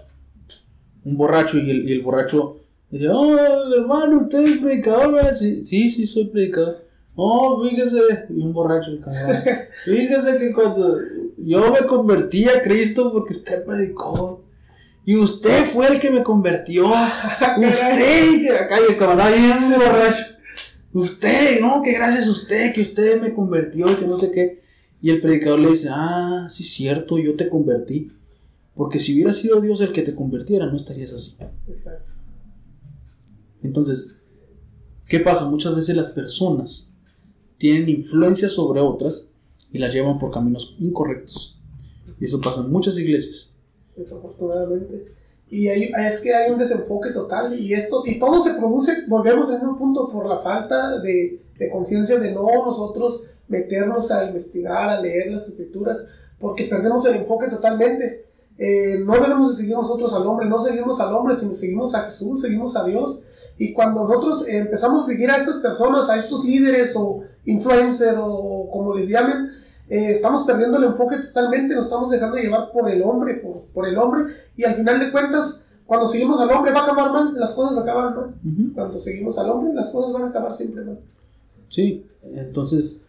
Un borracho y el, y el borracho Dice, oh, hermano, usted es predicador, ¿verdad? Sí, sí, sí, soy predicador. Oh, fíjese, y un borracho el camarada. Fíjese que cuando yo me convertí a Cristo porque usted predicó. Y usted fue el que me convirtió. usted, acá y el camarada bien borracho. Usted, no, que gracias a usted, que usted me convirtió y que no sé qué. Y el predicador le dice, ah, sí, cierto, yo te convertí. Porque si hubiera sido Dios el que te convirtiera, no estarías así. Exacto. Entonces, ¿qué pasa? Muchas veces las personas tienen influencia sobre otras y las llevan por caminos incorrectos. Y eso pasa en muchas iglesias. desafortunadamente. Y es que hay un desenfoque total y esto y todo se produce, volvemos en un punto por la falta de, de conciencia de no nosotros meternos a investigar, a leer las escrituras, porque perdemos el enfoque totalmente. Eh, no debemos de seguir nosotros al hombre, no seguimos al hombre, sino seguimos a Jesús, seguimos a Dios. Y cuando nosotros empezamos a seguir a estas personas, a estos líderes o influencers o como les llamen, eh, estamos perdiendo el enfoque totalmente, nos estamos dejando llevar por el hombre, por, por el hombre, y al final de cuentas, cuando seguimos al hombre va a acabar mal, las cosas acaban mal. Ujú. Cuando seguimos al hombre, las cosas van a acabar siempre mal. Sí, entonces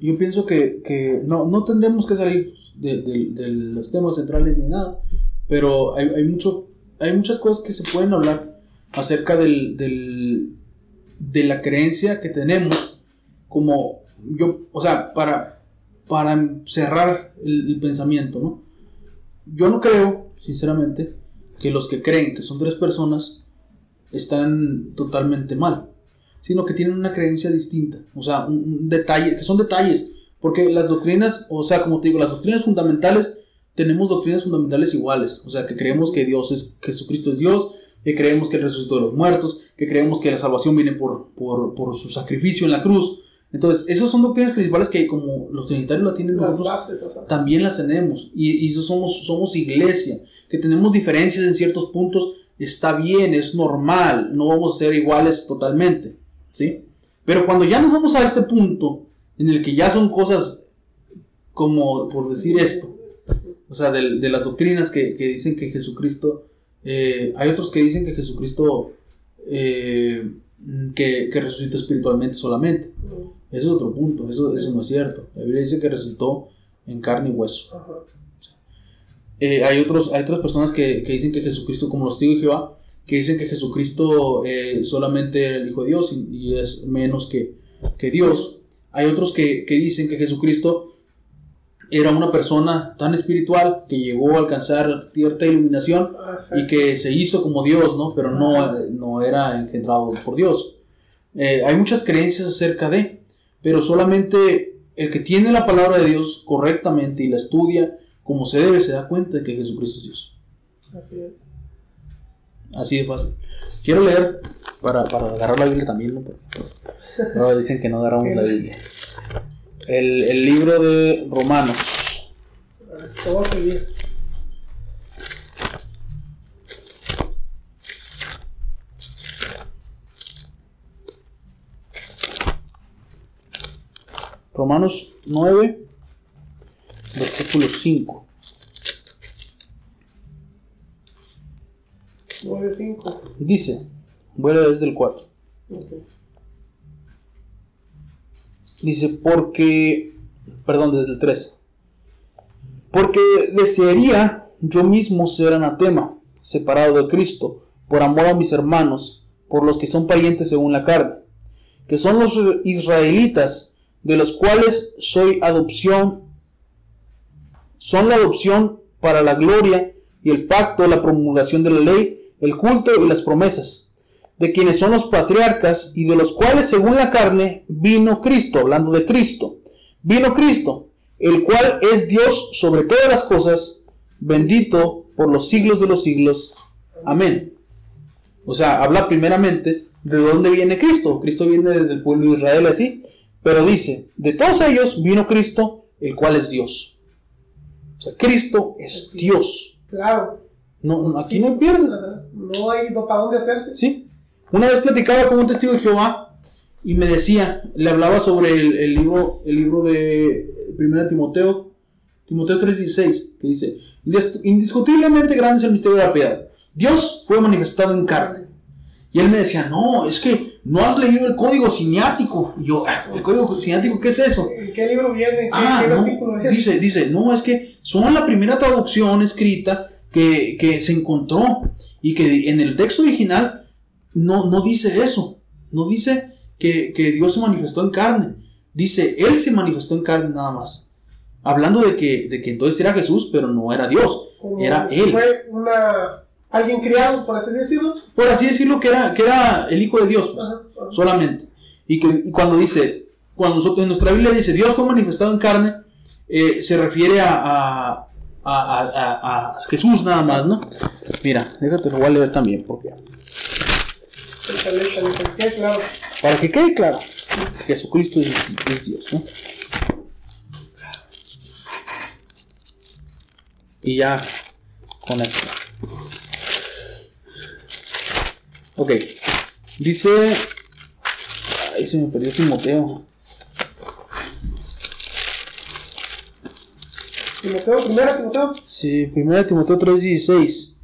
yo pienso que, que no, no tendremos que salir de, de- de los temas centrales ni nada, pero hay, hay, mucho, hay muchas cosas que se pueden hablar acerca del, del- de la creencia que tenemos como yo, o sea, para, para cerrar el, pensamiento, ¿no? Yo no creo, sinceramente, que los que creen que son tres personas están totalmente mal sino que tienen una creencia distinta, o sea, un, un detalle, que son detalles, porque las doctrinas, o sea, como te digo, las doctrinas fundamentales, tenemos doctrinas fundamentales iguales, o sea, que creemos que Dios es, Jesucristo es Dios, que creemos que Él resucitó de los muertos, que creemos que la salvación viene por, por, por su sacrificio en la cruz, Entonces, esas son doctrinas principales que como los trinitarios la tienen también las tenemos. Y, y eso somos, somos iglesia, que tenemos diferencias en ciertos puntos, está bien, es normal, no vamos a ser iguales totalmente, ¿sí? Pero cuando ya nos vamos a este punto, en el que ya son cosas como, por decir esto, o sea, de, las doctrinas que, dicen que Jesucristo, eh, hay otros que dicen que Jesucristo, eh, que, que resucita espiritualmente solamente. Ese es otro punto, eso, eso no es cierto. La Biblia dice que resucitó en carne y hueso. Eh, hay, otros, hay otras personas que, dicen que Jesucristo, como los de Jehová, que dicen que Jesucristo solamente era el Hijo de Dios y, es menos que, Dios. Hay otros que, dicen que Jesucristo era una persona tan espiritual que llegó a alcanzar cierta iluminación ah, y que se hizo como Dios, ¿no? Pero no, no era engendrado por Dios. Eh, hay muchas creencias acerca de, pero solamente el que tiene la palabra de Dios correctamente y la estudia como se debe se da cuenta de que Jesucristo es Dios. Así es. Así de fácil. Quiero leer para, agarrar la Biblia también, ¿no? Pero, dicen que no agarramos la Biblia. El, el libro de Romanos. Te voy a seguir. Romanos 9, versículo 5. 9, 5. Dice, vuelve desde el 4. Dice, porque, perdón, desde el 3. Porque desearía yo mismo ser anatema, separado de Cristo, por amor a mis hermanos, por los que son parientes según la carne, que son los israelitas, de los cuales soy adopción, son la adopción para la gloria y el pacto, la promulgación de la ley, el culto y las promesas, de quienes son los patriarcas y de los cuales según la carne vino Cristo, hablando de Cristo, vino Cristo, el cual es Dios sobre todas las cosas, bendito por los siglos de los siglos. Amén. O sea, habla primeramente de dónde viene Cristo. Cristo viene desde el pueblo de Israel así pero dice, de todos ellos vino Cristo, el cual es Dios. O sea, Cristo es Dios. Claro. No, aquí no pierde. No hay para dónde hacerse. Sí. Una vez platicaba con un testigo de Jehová y me decía, le hablaba sobre el, libro, el libro de 1 Timoteo, Timoteo 3:16, que dice, indiscutiblemente grande es el misterio de la piedad. Dios fue manifestado en carne. Y él me decía, no, es que no has leído el código siniático. Y yo, ah, ¿el código siniático qué es eso? ¿En qué libro viene? ¿Qué, ah, Dice, dice, no, es que son la primera traducción escrita que, se encontró y que en el texto original no, no dice eso. No dice que, Dios se manifestó en carne. Dice, Él se manifestó en carne nada más. Hablando de que, de que entonces era Jesús, pero no era Dios, era Él. Fue una alguien criado, por así decirlo. Por así decirlo, que era, que era el Hijo de Dios, pues, solamente. Y que cuando dice, cuando nosotros, en nuestra Biblia dice Dios fue manifestado en carne, eh, se refiere a, a, Jesús nada más, ¿no? Mira, déjate, lo voy a leer también, porque. Para que quede claro, Jesucristo es, Dios, ¿no? Y ya con esto. Ok. Dice. Ay, se me perdió Timoteo. Timoteo, primera Timoteo. Sí, primera Timoteo 3:16.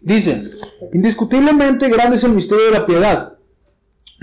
Dice: Indiscutiblemente grande es el misterio de la piedad.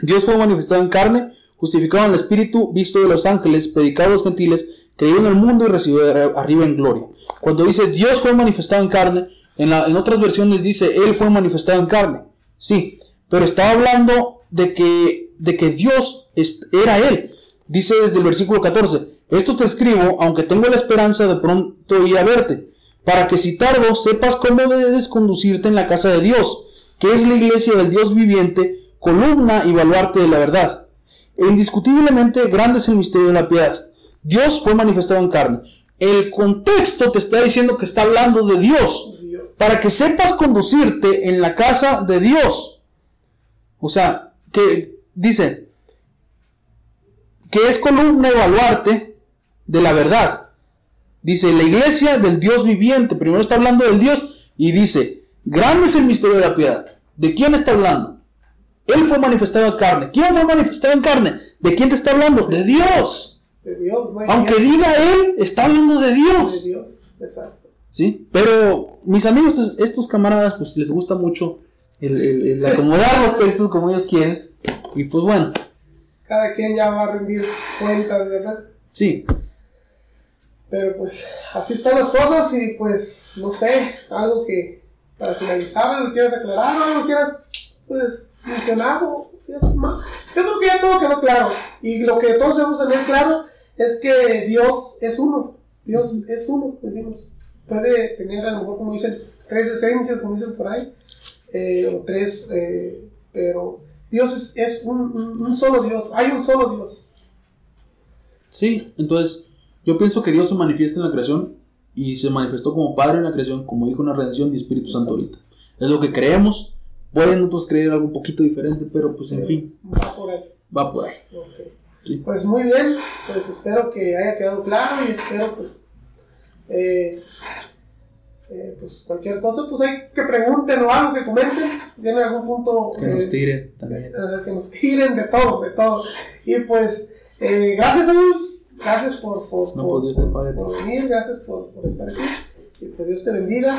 Dios fue manifestado en carne, justificado en el Espíritu, visto de los ángeles, predicado a los gentiles, creído en el mundo y recibido arriba en gloria. Cuando dice Dios fue manifestado en carne, en, la, otras versiones dice Él fue manifestado en carne. Sí, pero estaba hablando de que, de que Dios era Él. Dice desde el versículo 14, esto te escribo, aunque tengo la esperanza de pronto ir a verte, para que si tardo sepas cómo debes conducirte en la casa de Dios, que es la iglesia del Dios viviente, columna y baluarte de la verdad. E indiscutiblemente grande es el misterio de la piedad. Dios fue manifestado en carne. El contexto te está diciendo que está hablando de Dios para que sepas conducirte en la casa de Dios. O sea, que dice que es columna y baluarte de la verdad. Dice, la iglesia del Dios viviente. Primero está hablando del Dios y dice, grande es el misterio de la piedad. ¿De quién está hablando? Él fue manifestado en carne. ¿Quién fue manifestado en carne? ¿De quién te está hablando? De Dios. De Dios, Aunque diga Él, está hablando de Dios. De Dios, exacto. ¿Sí? Pero mis amigos, estos camaradas, pues les gusta mucho el, el, acomodar los textos como ellos quieren. Y pues bueno. Cada quien ya va a rendir cuentas, ¿verdad? Sí. Pero pues así están las cosas y pues no sé, algo que para finalizar, lo quieras aclarar, algo quieras pues mencionar o más. Yo creo que ya todo quedó claro y lo que todos debemos tener claro es que Dios es uno, Dios es uno, decimos. Puede tener a lo mejor como dicen tres esencias, como dicen por ahí, eh, o tres, eh, pero Dios es, un solo Dios, hay un solo Dios. Sí, entonces yo pienso que Dios se manifiesta en la creación y se manifestó como Padre en la creación, como Hijo en la redención y Espíritu Santo ahorita. Es lo que creemos. Pueden otros creer algo un poquito diferente, pero pues en fin. Va por ahí. Va por ahí. Pues muy bien, pues espero que haya quedado claro y espero pues, eh, eh, pues cualquier cosa, pues hay que pregunten o algo, que comenten, tienen algún punto. Que nos tiren también. que nos tiren de todo, de todo. Y pues, eh, gracias a Gracias por, por, por, venir, gracias por, por, estar aquí. Y pues Dios te bendiga.